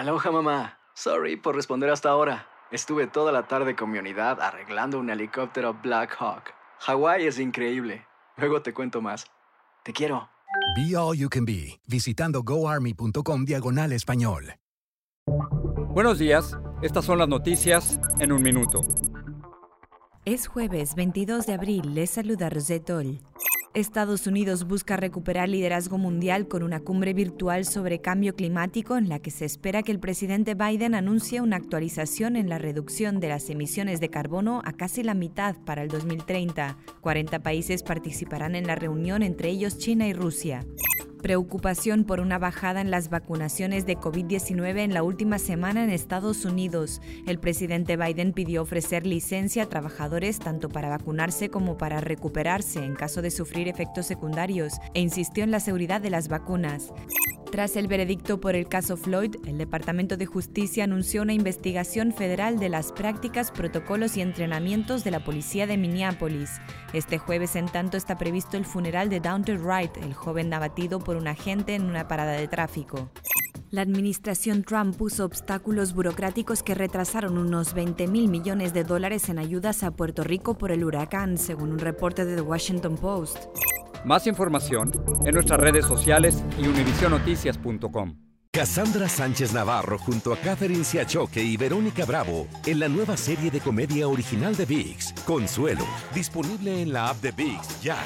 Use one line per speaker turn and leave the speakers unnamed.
Aloha mamá. Sorry por responder hasta ahora. Estuve toda la tarde con mi unidad arreglando un helicóptero Black Hawk. Hawái es increíble. Luego te cuento más. Te quiero.
Be All You Can Be, visitando goarmy.com diagonal español.
Buenos días, estas son las noticias en un minuto.
Es jueves 22 de abril, les saluda Rosette Estados Unidos busca recuperar liderazgo mundial con una cumbre virtual sobre cambio climático en la que se espera que el presidente Biden anuncie una actualización en la reducción de las emisiones de carbono a casi la mitad para el 2030. 40 países participarán en la reunión, entre ellos China y Rusia. Preocupación por una bajada en las vacunaciones de COVID-19 en la última semana en Estados Unidos. El presidente Biden pidió ofrecer licencia a trabajadores tanto para vacunarse como para recuperarse en caso de sufrir efectos secundarios e insistió en la seguridad de las vacunas. Tras el veredicto por el caso Floyd, el Departamento de Justicia anunció una investigación federal de las prácticas, protocolos y entrenamientos de la policía de Minneapolis. Este jueves, en tanto, está previsto el funeral de Downton Wright, el joven abatido por un agente en una parada de tráfico. La administración Trump puso obstáculos burocráticos que retrasaron unos 20 mil millones de dólares en ayudas a Puerto Rico por el huracán, según un reporte de The Washington Post.
Más información en nuestras redes sociales y univisionoticias.com.
Cassandra Sánchez Navarro junto a Catherine Siachoque y Verónica Bravo en la nueva serie de comedia original de VIX, Consuelo, disponible en la app de VIX ya.